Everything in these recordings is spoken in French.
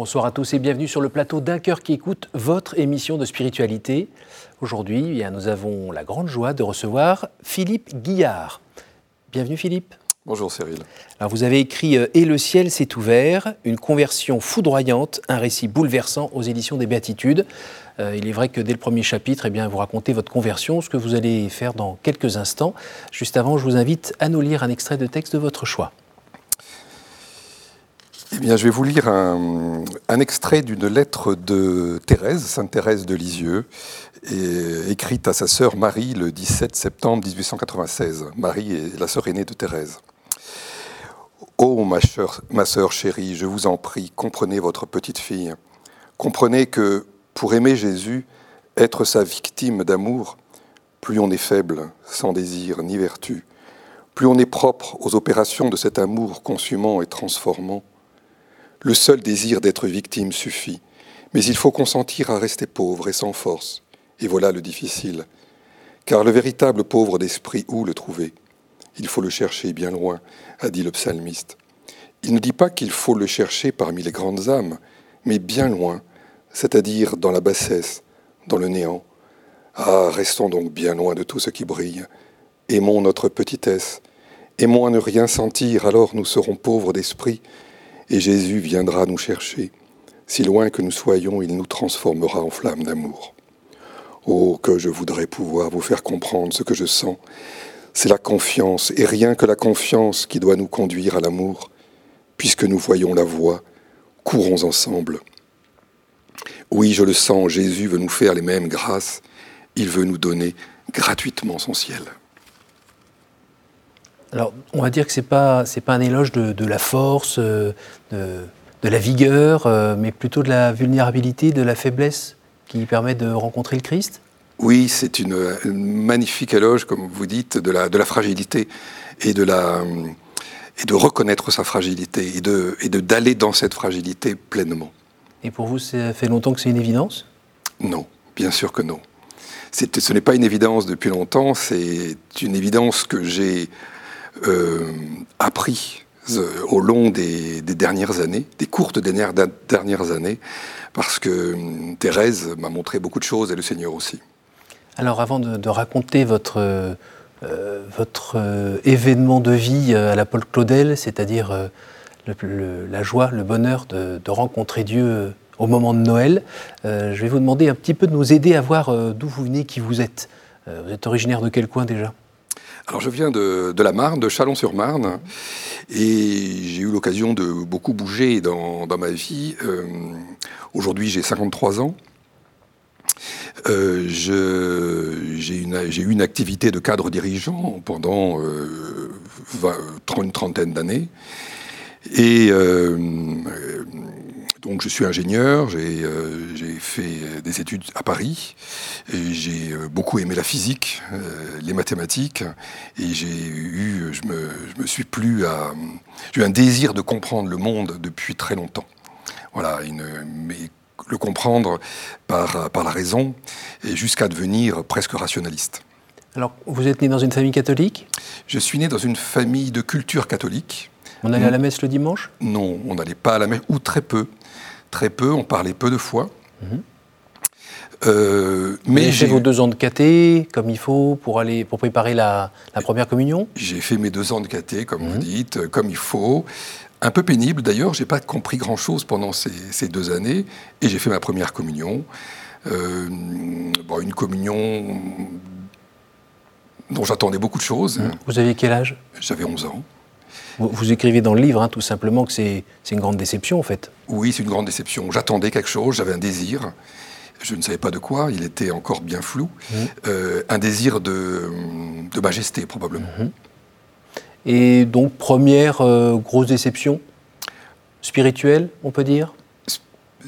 Bonsoir à tous et bienvenue sur le plateau d'un cœur qui écoute votre émission de spiritualité. Aujourd'hui, eh nous avons la grande joie de recevoir Philippe Guillard. Bienvenue Philippe. Bonjour Cyril. Alors vous avez écrit euh, Et le ciel s'est ouvert, une conversion foudroyante, un récit bouleversant aux éditions des Béatitudes. Euh, il est vrai que dès le premier chapitre, eh bien, vous racontez votre conversion, ce que vous allez faire dans quelques instants. Juste avant, je vous invite à nous lire un extrait de texte de votre choix. Eh bien, je vais vous lire un, extrait d'une lettre de Thérèse, Sainte Thérèse de Lisieux, écrite à sa sœur Marie le 17 septembre 1896. Marie est la sœur aînée de Thérèse. Ma, ma sœur chérie, je vous en prie, comprenez votre petite fille. Comprenez que pour aimer Jésus, être sa victime d'amour, plus on est faible, sans désir ni vertu, plus on est propre aux opérations de cet amour consumant et transformant, le seul désir d'être victime suffit, mais il faut consentir à rester pauvre et sans force. Et voilà le difficile. Car le véritable pauvre d'esprit, où le trouver? Il faut le chercher bien loin, a dit le psalmiste. Il ne dit pas qu'il faut le chercher parmi les grandes âmes, mais bien loin, c'est-à-dire dans la bassesse, dans le néant. Ah, restons donc bien loin de tout ce qui brille. Aimons notre petitesse. Aimons à ne rien sentir, alors nous serons pauvres d'esprit et Jésus viendra nous chercher. Si loin que nous soyons, il nous transformera en flammes d'amour. Oh, que je voudrais pouvoir vous faire comprendre ce que je sens. C'est la confiance, et rien que la confiance qui doit nous conduire à l'amour. Puisque nous voyons la voie, courons ensemble. Oui, je le sens, Jésus veut nous faire les mêmes grâces. Il veut nous donner gratuitement son ciel. Alors, on va dire que ce n'est pas, pas un éloge de, la force, euh, de, la vigueur, euh, mais plutôt de la vulnérabilité, de la faiblesse qui permet de rencontrer le Christ Oui, c'est une, magnifique éloge, comme vous dites, de la, de la fragilité et de, la, et de reconnaître sa fragilité et de, et de d'aller dans cette fragilité pleinement. Et pour vous, ça fait longtemps que c'est une évidence? Non, bien sûr que non. ce n'est pas une évidence depuis longtemps, c'est une évidence que j'ai appris euh, au long des, dernières années, des courtes dernières, dernières années, parce que hum, Thérèse m'a montré beaucoup de choses et le Seigneur aussi. Alors avant de, raconter votre, euh, votre événement de vie à la Paul Claudel, c'est-à-dire la joie, le bonheur de, rencontrer Dieu au moment de Noël, je vais vous demander un petit peu de nous aider à voir d'où vous venez, qui vous êtes. vous êtes originaire de quel coin déjà? Alors je viens de, la Marne, de Chalon-sur-Marne, et j'ai eu l'occasion de beaucoup bouger dans, ma vie. Euh, aujourd'hui j'ai 53 ans. Euh, j'ai eu une activité de cadre dirigeant pendant euh, une trentaine d'années. Et donc je suis ingénieur, euh, j'ai fait des études à Paris, et j'ai euh, beaucoup aimé la physique, euh, les mathématiques, et j'ai eu, je me, je me suis plus à, j'ai eu un désir de comprendre le monde depuis très longtemps. Voilà, une, mais le comprendre par, par la raison, et jusqu'à devenir presque rationaliste. Alors, vous êtes né dans une famille catholique? Je suis né dans une famille de culture catholique. On allait à la messe le dimanche Non, on n'allait pas à la messe, ou très peu très peu, on parlait peu de foi. Mhm. Euh, mais j'ai fait vos deux ans de caté comme il faut pour aller pour préparer la, première communion. J'ai fait mes deux ans de caté, comme vous mhm. dites, euh, comme il faut. Un peu pénible d'ailleurs, j'ai pas compris grand chose pendant ces, deux années, et j'ai fait ma première communion. Euh, bon, une communion dont j'attendais beaucoup de choses. Vous aviez quel âge? J'avais 11 ans. Vous, écrivez dans le livre, hein, tout simplement, que c'est une grande déception, en fait. Oui, c'est une grande déception. J'attendais quelque chose, j'avais un désir. Je ne savais pas de quoi, il était encore bien flou. Mmh. Euh, un désir de, majesté, probablement. Mmh. Et donc, première euh, grosse déception? Spirituelle, on peut dire?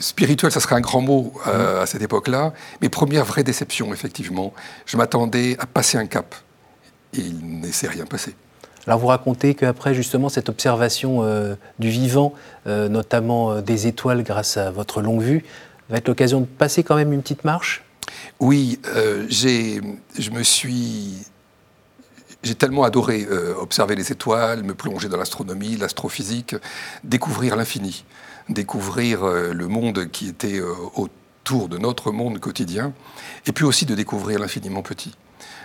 Spirituelle, ça serait un grand mot euh, mmh. à cette époque-là, mais première vraie déception, effectivement. Je m'attendais à passer un cap, et il ne s'est rien passé. Alors vous racontez qu'après justement cette observation euh, du vivant, euh, notamment euh, des étoiles grâce à votre longue vue, va être l'occasion de passer quand même une petite marche? Oui, je me suis... j'ai tellement adoré observer les étoiles, me plonger dans l'astronomie, l'astrophysique, découvrir l'infini, découvrir le monde qui était autour de notre monde quotidien, et puis aussi de découvrir l'infiniment petit.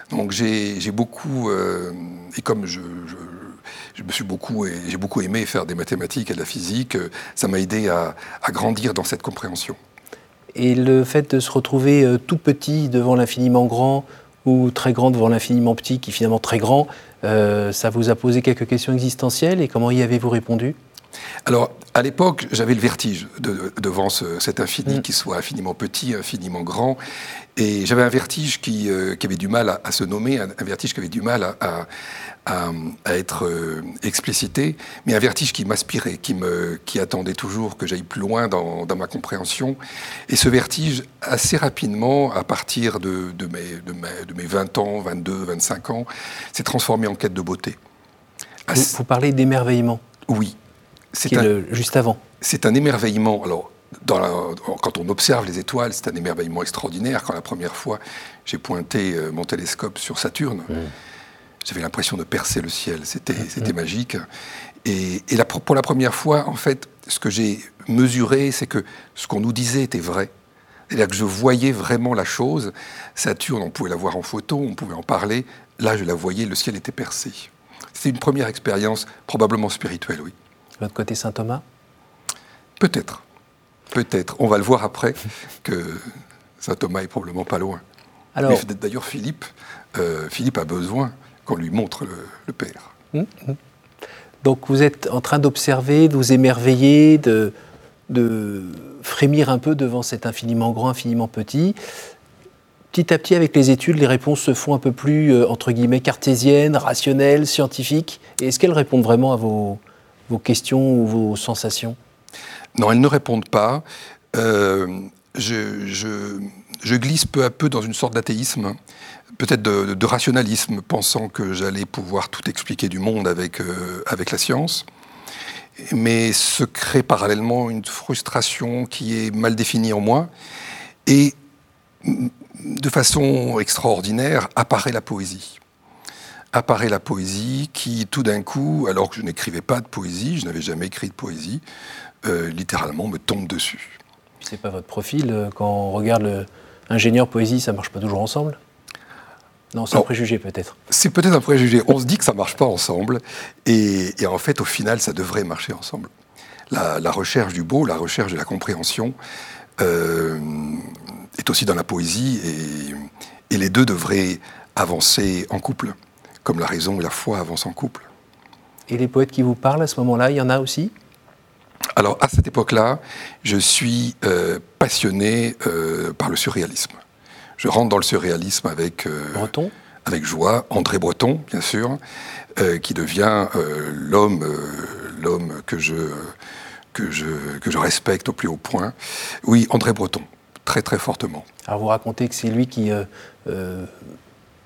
Donc j'ai beaucoup, et comme je, me suis beaucoup, j'ai beaucoup aimé faire des mathématiques et de la physique, ça m'a aidé à, grandir dans cette compréhension. Et le fait de se retrouver tout petit devant l'infiniment grand, ou très grand devant l'infiniment petit, qui est finalement très grand, euh, ça vous a posé quelques questions existentielles et comment y avez-vous répondu? Alors, à l'époque, j'avais le vertige devant cet infini, mm. qui soit infiniment petit, infiniment grand. Et j'avais un vertige qui, euh, avait du mal à, se nommer, un, vertige qui avait du mal à, à, être euh, explicité, mais un vertige qui m'aspirait, qui, me, qui attendait toujours que j'aille plus loin dans, dans, ma compréhension. Et ce vertige, assez rapidement, à partir de, de, mes, de, mes, de mes 20 ans, 22, 25 ans, s'est transformé en quête de beauté. Vous, vous parlez d'émerveillement? Oui. C'est un, juste avant. C'est un émerveillement. Alors, dans quand on observe les étoiles, c'est un émerveillement extraordinaire. Quand la première fois j'ai pointé euh, mon télescope sur Saturne, mmh j'avais l'impression de percer le ciel. C'était, mm, c'était mm. magique. Et, et pour la première fois, en fait, ce que j'ai mesuré, c'est que ce qu'on nous disait était vrai. C'est-à-dire que je voyais vraiment la chose. Saturne, on pouvait la voir en photo, on pouvait en parler. Là, je la voyais, le ciel était percé. C'était une première expérience, probablement spirituelle, oui. Votre côté Saint Thomas? Peut-être. Peut-être. On va le voir après que Saint Thomas est probablement pas loin. Alors, d'ailleurs, Philippe, euh, Philippe a besoin qu'on lui montre le, Père. Hum, hum. Donc vous êtes en train d'observer, de vous émerveiller, de, de frémir un peu devant cet infiniment grand, infiniment petit. Petit à petit, avec les études, les réponses se font un peu plus, euh, entre guillemets, cartésiennes, rationnelles, scientifiques. Et est-ce qu'elles répondent vraiment à vos, vos, questions ou vos sensations Non, elles ne répondent pas. Euh, je, glisse peu à peu dans une sorte d'athéisme peut-être de, rationalisme, pensant que j'allais pouvoir tout expliquer du monde avec, euh, avec la science. Mais se crée parallèlement une frustration qui est mal définie en moi. Et de façon extraordinaire apparaît la poésie. Apparaît la poésie qui, tout d'un coup, alors que je n'écrivais pas de poésie, je n'avais jamais écrit de poésie, euh, littéralement me tombe dessus. C'est pas votre profil. Euh, quand on regarde l'ingénieur poésie, ça marche pas toujours ensemble? Non, c'est un préjugé peut-être. C'est peut-être un préjugé. On se dit que ça ne marche pas ensemble, et, en fait, au final, ça devrait marcher ensemble. La, recherche du beau, la recherche de la compréhension, euh, est aussi dans la poésie, et, et, les deux devraient avancer en couple, comme la raison et la foi avancent en couple. Et les poètes qui vous parlent à ce moment-là, il y en a aussi? Alors, à cette époque-là, je suis euh, passionné euh, par le surréalisme je rentre dans le surréalisme avec, euh, Breton? avec joie, André Breton, bien sûr, euh, qui devient l'homme, l'homme que je, que, je, que je respecte au plus haut point. Oui, André Breton, très très fortement. Alors vous racontez que c'est lui qui,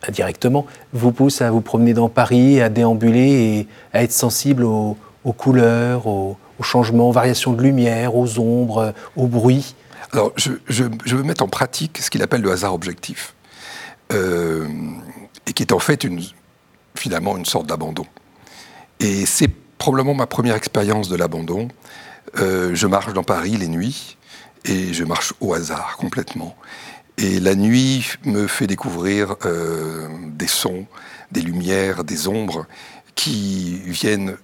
indirectement, vous pousse à vous promener dans Paris, à déambuler et à être sensible aux, couleurs, aux, changements, aux variations de lumière, aux ombres, aux bruits. Alors, je, veux mettre en pratique ce qu'il appelle le hasard objectif, euh, et qui est en fait une, finalement une sorte d'abandon. Et c'est probablement ma première expérience de l'abandon. Euh, je marche dans Paris les nuits, et je marche au hasard complètement. Et la nuit me fait découvrir euh, des sons, des lumières, des ombres qui viennent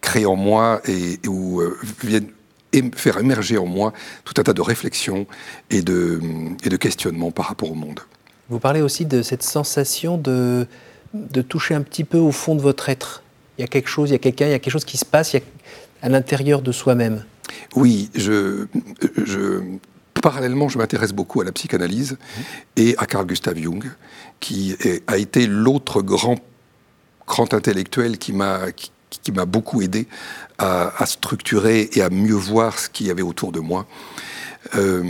créer en moi et, ou viennent et faire émerger en moi tout un tas de réflexions et de, et de questionnements par rapport au monde. Vous parlez aussi de cette sensation de, de toucher un petit peu au fond de votre être. Il y a quelque chose, il y a quelqu'un, il y a quelque chose qui se passe à l'intérieur de soi-même. Oui, je, je, parallèlement, je m'intéresse beaucoup à la psychanalyse et à Carl Gustav Jung, qui a été l'autre grand, grand intellectuel qui m'a qui m'a beaucoup aidé à, structurer et à mieux voir ce qu'il y avait autour de moi. Euh,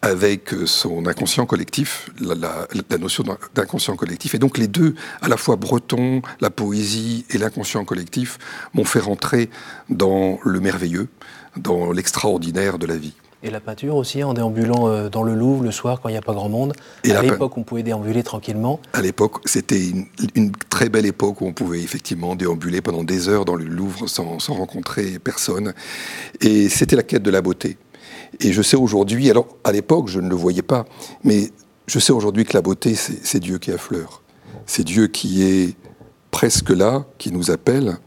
avec son inconscient collectif, la, notion d'inconscient collectif. Et donc les deux, à la fois breton, la poésie et l'inconscient collectif, m'ont fait rentrer dans le merveilleux, dans l'extraordinaire de la vie. Et la peinture aussi, en déambulant euh, dans le Louvre le soir quand il n'y a pas grand monde. Et à l'époque, on pouvait déambuler tranquillement. À l'époque, c'était une, très belle époque où on pouvait effectivement déambuler pendant des heures dans le Louvre sans, rencontrer personne. Et c'était la quête de la beauté. Et je sais aujourd'hui, alors à l'époque, je ne le voyais pas, mais je sais aujourd'hui que la beauté, c'est Dieu qui affleure. C'est Dieu qui est presque là, qui nous appelle.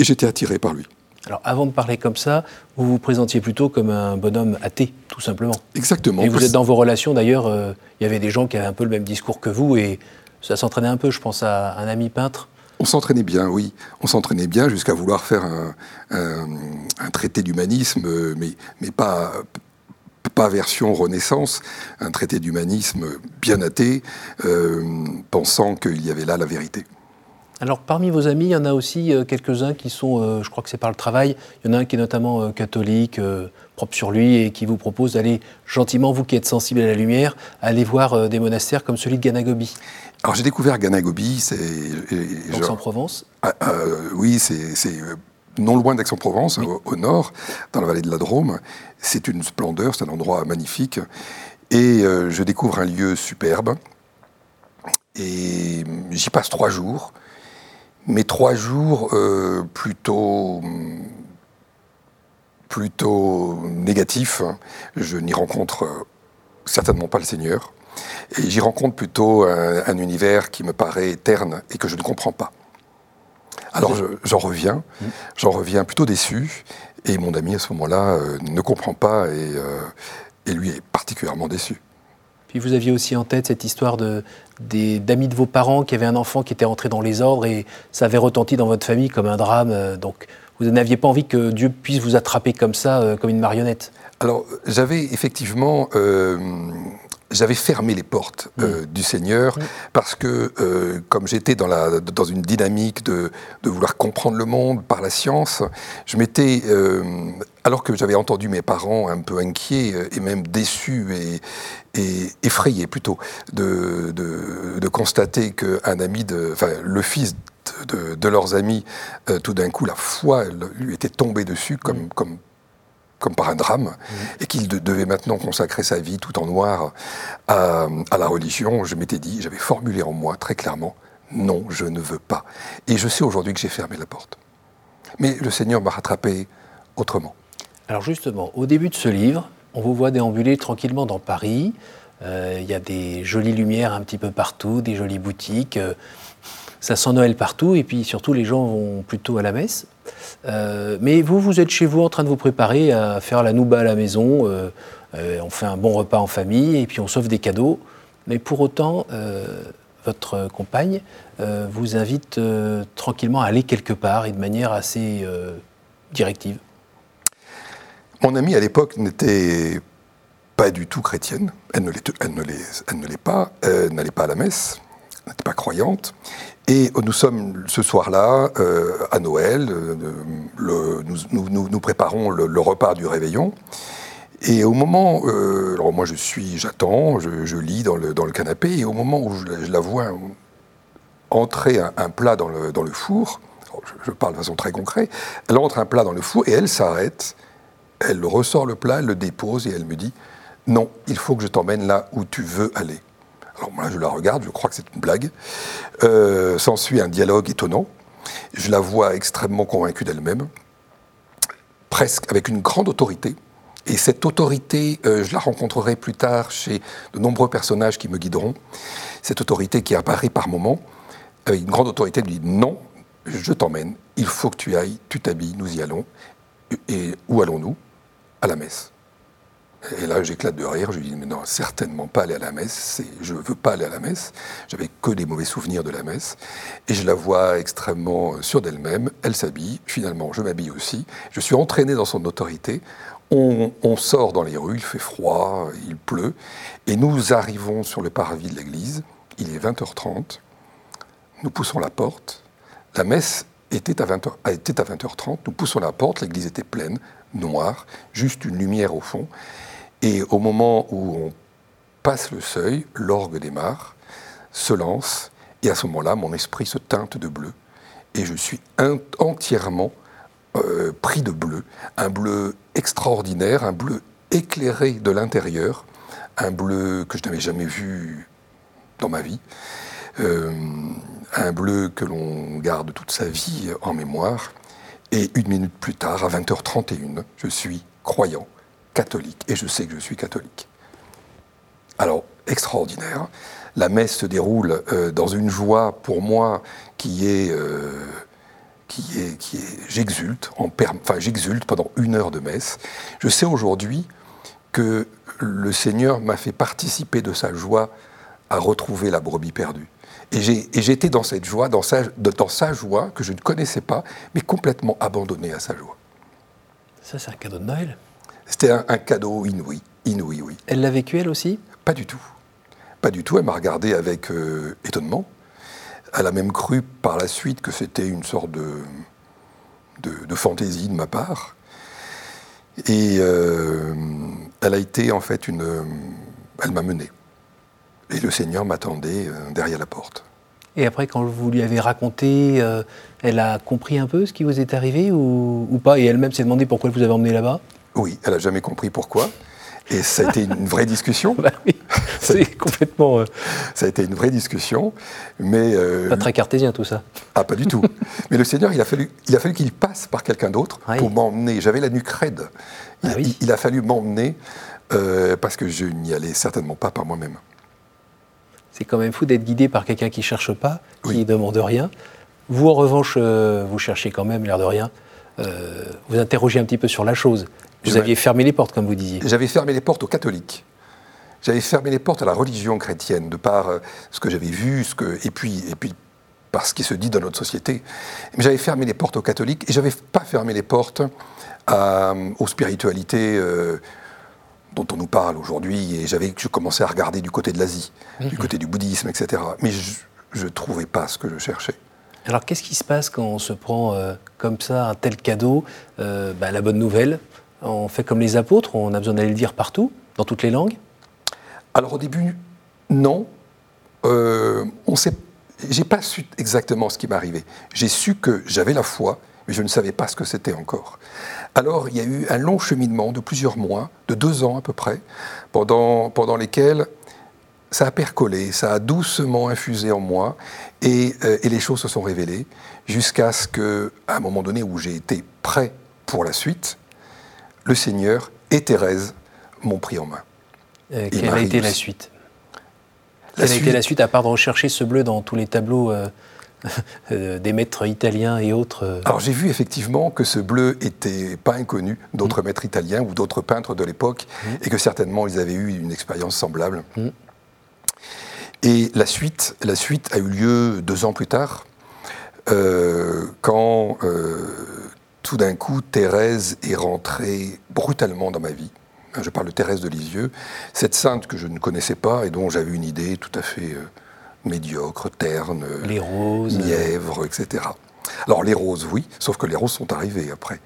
Et j'étais attiré par lui. Alors avant de parler comme ça, vous vous présentiez plutôt comme un bonhomme athée, tout simplement. Exactement. Et vous êtes dans vos relations d'ailleurs, euh, il y avait des gens qui avaient un peu le même discours que vous et ça s'entraînait un peu, je pense à un ami peintre. On s'entraînait bien, oui. On s'entraînait bien jusqu'à vouloir faire un, traité d'humanisme, mais, mais pas, pas version Renaissance, un traité d'humanisme bien athée, euh, pensant qu'il y avait là la vérité. Alors parmi vos amis, il y en a aussi euh, quelques-uns qui sont, euh, je crois que c'est par le travail, il y en a un qui est notamment euh, catholique, propre sur lui, et qui vous propose d'aller gentiment, vous qui êtes sensible à la lumière, aller voir des monastères comme celui de Ganagobi. Alors j'ai découvert Ganagobi, c'est... Aix-en-Provence ah, Oui, c'est non loin d'Aix-en-Provence, au, nord, dans la vallée de la Drôme. C'est une splendeur, c'est un endroit magnifique. Et je découvre un lieu superbe. Et j'y passe trois jours mais trois jours euh, plutôt plutôt négatifs. Je n'y rencontre euh, certainement pas le Seigneur. Et j'y rencontre plutôt un, univers qui me paraît terne et que je ne comprends pas. Alors j'en reviens, mmh. j'en reviens plutôt déçu. Et mon ami à ce moment-là euh, ne comprend pas et, et lui est particulièrement déçu. Puis vous aviez aussi en tête cette histoire d'amis de, vos parents qui avaient un enfant qui était entré dans les ordres et ça avait retenti dans votre famille comme un drame. Euh, donc vous n'aviez pas envie que Dieu puisse vous attraper comme ça, euh, comme une marionnette? Alors j'avais effectivement euh, j'avais fermé les portes euh, du Seigneur parce que, euh, comme j'étais dans, la, dans une dynamique de, de, vouloir comprendre le monde par la science, je m'étais, euh, alors que j'avais entendu mes parents un peu inquiets et même déçus et, et effrayés plutôt de, de, de constater qu'un ami, de, enfin le fils de, de leurs amis, tout d'un coup la foi lui était tombée dessus comme, mm. comme comme par un drame, et qu'il devait maintenant consacrer sa vie tout en noir à, la religion, je m'étais dit, j'avais formulé en moi très clairement, non, je ne veux pas. Et je sais aujourd'hui que j'ai fermé la porte. Mais le Seigneur m'a rattrapé autrement. Alors justement, au début de ce livre, on vous voit déambuler tranquillement dans Paris. Euh, il y a des jolies lumières un petit peu partout, des jolies boutiques. Euh, ça sent Noël partout, et puis surtout les gens vont plutôt à la messe. Euh, mais vous, vous êtes chez vous en train de vous préparer à faire la nouba à la maison. Euh, euh, on fait un bon repas en famille et puis on sauve des cadeaux. Mais pour autant, votre compagne vous invite tranquillement à aller quelque part et de manière assez directive. Mon amie à l'époque n'était pas du tout chrétienne. Elle ne l'est pas. Elle n'allait pas à la messe. Elle n'était pas croyante. Et nous sommes ce soir-là euh, à Noël, euh, nous, préparons le, repas du réveillon. Et au moment, euh, alors moi je suis, j'attends, je, lis dans le, dans le canapé, et au moment où je, la vois entrer un, plat dans le, dans le four, je, parle de façon très concrète, elle entre un plat dans le four et elle s'arrête, elle ressort le plat, elle le dépose et elle me dit, non, il faut que je t'emmène là où tu veux aller. Alors moi, je la regarde, je crois que c'est une blague. Euh, s'ensuit un dialogue étonnant. Je la vois extrêmement convaincue d'elle-même, presque avec une grande autorité. Et cette autorité, euh, je la rencontrerai plus tard chez de nombreux personnages qui me guideront. Cette autorité qui apparaît par moments, avec une grande autorité, lui dit non, je t'emmène, il faut que tu ailles, tu t'habilles, nous y allons. Et où allons-nous? À la messe. Et là, j'éclate de rire. Je lui dis, mais non, certainement pas aller à la messe. Je ne veux pas aller à la messe. J'avais que des mauvais souvenirs de la messe. Et je la vois extrêmement sûre d'elle-même. Elle s'habille. Finalement, je m'habille aussi. Je suis entraîné dans son autorité. On, sort dans les rues, il fait froid, il pleut. Et nous arrivons sur le parvis de l'église. Il est 20h30. Nous poussons la porte. La messe était à, 20 était à 20h30. Nous poussons la porte. L'église était pleine, noire, juste une lumière au fond. Et au moment où on passe le seuil, l'orgue démarre, se lance, et à ce moment-là, mon esprit se teinte de bleu. Et je suis entièrement euh, pris de bleu. Un bleu extraordinaire, un bleu éclairé de l'intérieur, un bleu que je n'avais jamais vu dans ma vie, euh, un bleu que l'on garde toute sa vie en mémoire. Et une minute plus tard, à 20h31, je suis croyant, catholique, et je sais que je suis catholique. Alors, extraordinaire. La messe se déroule euh, dans une joie pour moi qui est, euh, qui est, qui est, j'exulte, enfin j'exulte pendant une heure de messe. Je sais aujourd'hui que le Seigneur m'a fait participer de sa joie à retrouver la brebis perdue. Et j'étais dans cette joie, dans sa, dans sa joie que je ne connaissais pas, mais complètement abandonné à sa joie. Ça, c'est un cadeau de Noël C'était un, cadeau inouï, inouï, oui. Elle l'a vécu, elle aussi? Pas du tout. Pas du tout. Elle m'a regardé avec euh, étonnement. Elle a même cru par la suite que c'était une sorte de, de, fantaisie de ma part. Et euh, elle a été en fait une. Elle m'a mené. Et le Seigneur m'attendait euh, derrière la porte. Et après, quand vous lui avez raconté, euh, elle a compris un peu ce qui vous est arrivé ou, pas? Et elle-même s'est demandé pourquoi vous avez emmené là-bas? Oui, elle n'a jamais compris pourquoi. Et ça a été une vraie discussion. bah oui, c'est complètement. Euh, ça a été une vraie discussion, mais. pas très cartésien tout ça. Ah, pas du tout. mais le Seigneur, il a fallu, il a fallu qu'il passe par quelqu'un d'autre pour m'emmener. J'avais la nuque raide. Il, ah il a fallu m'emmener parce que je n'y allais certainement pas par moi-même c'est quand même fou d'être guidé par quelqu'un qui ne cherche pas, qui ne demande rien. Vous, en revanche, euh, vous cherchez quand même, l'air de rien. Euh, vous interrogez un petit peu sur la chose. Vous aviez fermé les portes, comme vous disiez. J'avais fermé les portes aux catholiques. J'avais fermé les portes à la religion chrétienne, de par euh, ce que j'avais vu, ce que, et, puis, et puis par ce qui se dit dans notre société. Mais j'avais fermé les portes aux catholiques et j'avais pas fermé les portes aux spiritualités dont on nous parle aujourd'hui, et j'avais, je commençais à regarder du côté de l'Asie, du côté du bouddhisme, etc. Mais je ne trouvais pas ce que je cherchais. Alors qu'est-ce qui se passe quand on se prend euh, comme ça un tel cadeau euh, bah, La bonne nouvelle, on fait comme les apôtres, on a besoin d'aller le dire partout, dans toutes les langues Alors au début, non. Euh, on sait, j'ai pas su exactement ce qui m'arrivait. J'ai su que j'avais la foi, mais je ne savais pas ce que c'était encore. Alors il y a eu un long cheminement de plusieurs mois, de deux ans à peu près, pendant, pendant lesquels ça a percolé, ça a doucement infusé en moi, et, euh, et les choses se sont révélées, jusqu'à ce que, à un moment donné où j'ai été prêt pour la suite, le Seigneur et Thérèse m'ont pris en main. Euh, quelle a été la suite Quelle a été la suite, à part de rechercher ce bleu dans tous les tableaux euh, Euh, des maîtres italiens et autres. Alors j'ai vu effectivement que ce bleu était pas inconnu d'autres mm. maîtres italiens ou d'autres peintres de l'époque mm. et que certainement ils avaient eu une expérience semblable. Mm. Et la suite, la suite a eu lieu deux ans plus tard, euh, quand tout d'un coup Thérèse est rentrée brutalement dans ma vie. Je parle de Thérèse de Lisieux, cette sainte que je ne connaissais pas et dont j'avais une idée tout à fait médiocres, ternes, les roses, mièvres, etc. Alors les roses, oui, sauf que les roses sont arrivées après.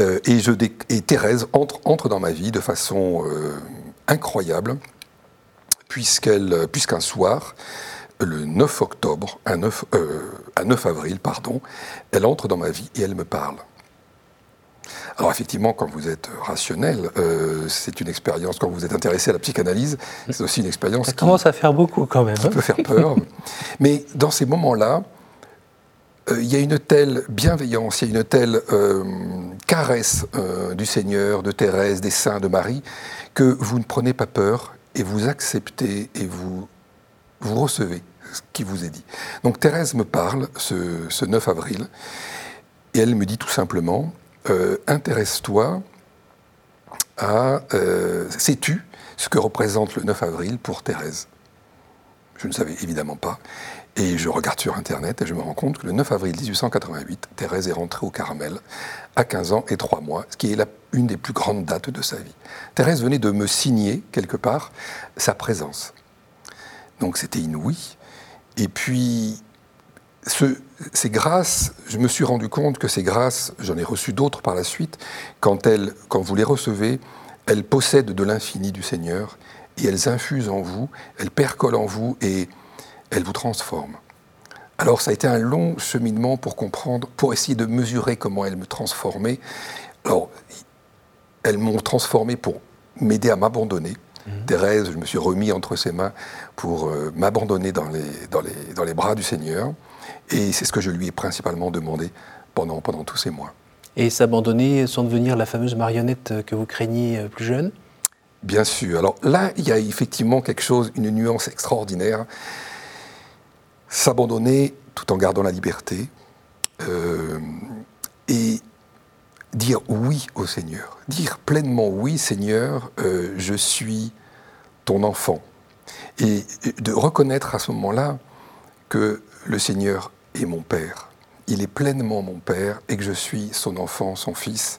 Euh, et, je, et Thérèse entre, entre dans ma vie de façon euh, incroyable, puisqu'elle, puisqu'un soir, le 9 octobre, un 9, euh, un 9 avril, pardon, elle entre dans ma vie et elle me parle. Alors effectivement, quand vous êtes rationnel, euh, c'est une expérience, quand vous êtes intéressé à la psychanalyse, c'est aussi une expérience... Ça commence à faire beaucoup quand même. Ça hein. peut faire peur. Mais dans ces moments-là, euh, il y a une telle bienveillance, il y a une telle euh, caresse du Seigneur, de Thérèse, des saints, de Marie, que vous ne prenez pas peur et vous acceptez et vous, vous recevez ce qui vous est dit. Donc Thérèse me parle ce, ce 9 avril et elle me dit tout simplement, euh, intéresse-toi à... Euh, sais-tu ce que représente le 9 avril pour Thérèse? Je ne savais évidemment pas. Et je regarde sur Internet et je me rends compte que le 9 avril 1888, Thérèse est rentrée au Carmel à 15 ans et 3 mois, ce qui est une des plus grandes dates de sa vie. Thérèse venait de me signer, quelque part, sa présence. Donc c'était inouï. Et puis, ces grâces, je me suis rendu compte que ces grâces, j'en ai reçu d'autres par la suite, quand, elles, quand vous les recevez, elles possèdent de l'infini du Seigneur et elles infusent en vous, elles percolent en vous et elles vous transforment. Alors ça a été un long cheminement pour comprendre, pour essayer de mesurer comment elles me transformaient. Alors, elles m'ont transformé pour m'aider à m'abandonner. Mhm. Thérèse, je me suis remis entre ses mains pour euh, m'abandonner dans les, dans, les, dans les bras du Seigneur. Et c'est ce que je lui ai principalement demandé pendant, pendant tous ces mois. Et s'abandonner sans devenir la fameuse marionnette que vous craigniez euh, plus jeune? Bien sûr. Alors là, il y a effectivement quelque chose, une nuance extraordinaire. S'abandonner tout en gardant la liberté euh, et dire oui au Seigneur. Dire pleinement oui, Seigneur, euh, je suis ton enfant. Et de reconnaître à ce moment-là que le Seigneur est mon Père. Il est pleinement mon Père et que je suis son enfant, son fils.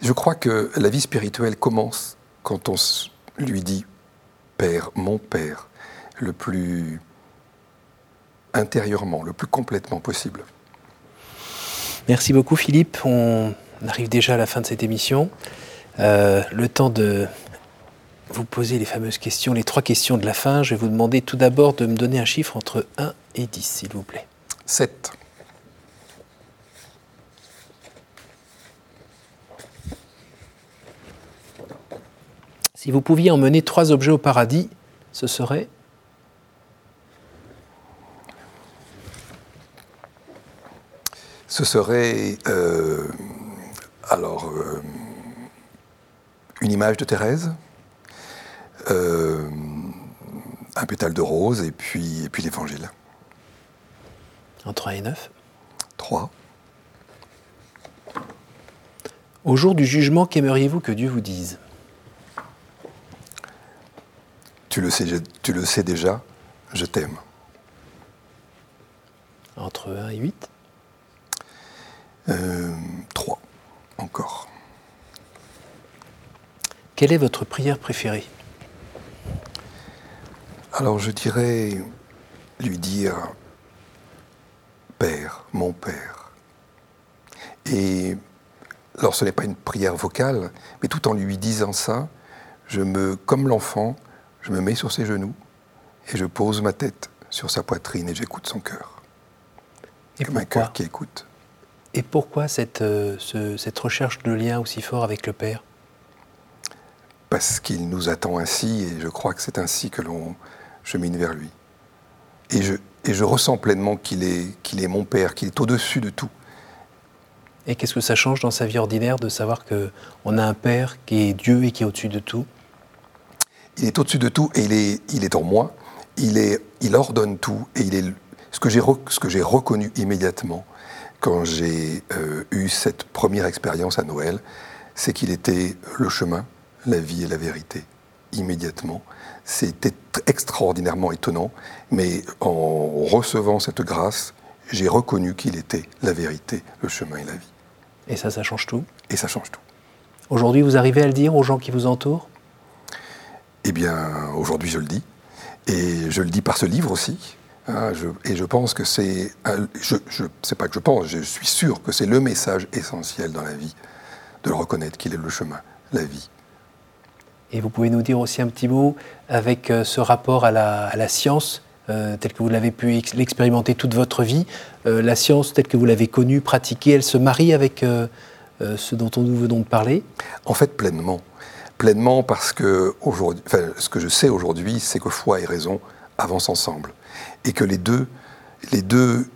Je crois que la vie spirituelle commence quand on lui dit Père, mon Père, le plus intérieurement, le plus complètement possible. Merci beaucoup Philippe. On arrive déjà à la fin de cette émission. Euh, le temps de vous poser les fameuses questions, les trois questions de la fin. Je vais vous demander tout d'abord de me donner un chiffre entre 1 et 10, s'il vous plaît. 7. Si vous pouviez emmener trois objets au paradis, ce serait Ce serait euh, alors euh, une image de Thérèse, euh, un pétale de rose et puis, et puis l'évangile. En 3 et 9 3. Au jour du jugement, qu'aimeriez-vous que Dieu vous dise? Tu le sais, tu le sais déjà, je t'aime. Entre 1 et 8 euh, 3, encore. Quelle est votre prière préférée? Alors je dirais lui dire Père, mon Père. Et alors ce n'est pas une prière vocale, mais tout en lui disant ça, je me, comme l'enfant, je me mets sur ses genoux et je pose ma tête sur sa poitrine et j'écoute son cœur. Et Comme un cœur qui écoute. Et pourquoi cette, euh, cette recherche de lien aussi fort avec le Père? Parce qu'il nous attend ainsi et je crois que c'est ainsi que l'on chemine vers lui. Et je, et je ressens pleinement qu'il est, qu'il est mon Père, qu'il est au-dessus de tout. Et qu'est-ce que ça change dans sa vie ordinaire de savoir qu'on a un Père qui est Dieu et qui est au-dessus de tout? Il est au-dessus de tout et il est, il est en moi. Il, est, il ordonne tout et il est ce que j'ai ce que j'ai reconnu immédiatement quand j'ai euh, eu cette première expérience à Noël, c'est qu'il était le chemin, la vie et la vérité immédiatement. C'était extraordinairement étonnant, mais en recevant cette grâce, j'ai reconnu qu'il était la vérité, le chemin et la vie. Et ça, ça change tout? Et ça change tout. Aujourd'hui, vous arrivez à le dire aux gens qui vous entourent? Eh bien, aujourd'hui, je le dis. Et je le dis par ce livre aussi. Hein, et je pense que c'est. Je, je sais pas que je pense, je suis sûr que c'est le message essentiel dans la vie, de le reconnaître qu'il est le chemin, la vie. Et vous pouvez nous dire aussi un petit mot avec euh, ce rapport à la, science, euh, tel que vous l'avez pu l'expérimenter toute votre vie. Euh, la science, telle que vous l'avez connue, pratiquée, elle se marie avec ce dont nous venons de parler? En fait, pleinement. Pleinement parce que ce que je sais aujourd'hui, c'est que foi et raison avancent ensemble. Et que les deux, les deux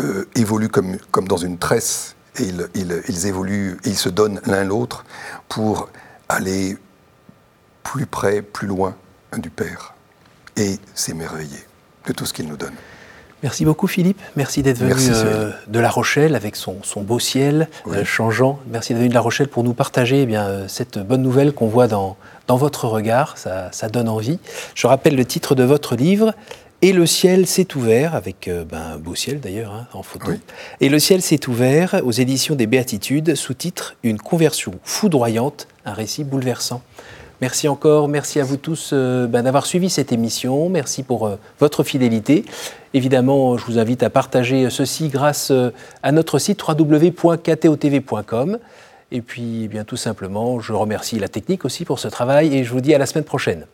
euh, évoluent comme, comme dans une tresse. Et ils, ils, évoluent, ils se donnent l'un l'autre pour aller plus près, plus loin du Père et s'émerveiller de tout ce qu'il nous donne. Merci beaucoup Philippe, merci d'être venu euh, de La Rochelle avec son, beau ciel euh, changeant. Merci d'être venu de La Rochelle pour nous partager eh bien, euh, cette bonne nouvelle qu'on voit dans, dans votre regard, ça, donne envie. Je rappelle le titre de votre livre, Et le ciel s'est ouvert, avec ben, un beau ciel d'ailleurs hein, en photo. Et le ciel s'est ouvert aux éditions des Béatitudes, sous-titre Une conversion foudroyante, un récit bouleversant. Merci encore, merci à vous tous euh, ben, d'avoir suivi cette émission, merci pour euh, votre fidélité. Évidemment, je vous invite à partager ceci grâce euh, à notre site www.ktotv.com. Et puis, eh bien tout simplement, je remercie la technique aussi pour ce travail et je vous dis à la semaine prochaine.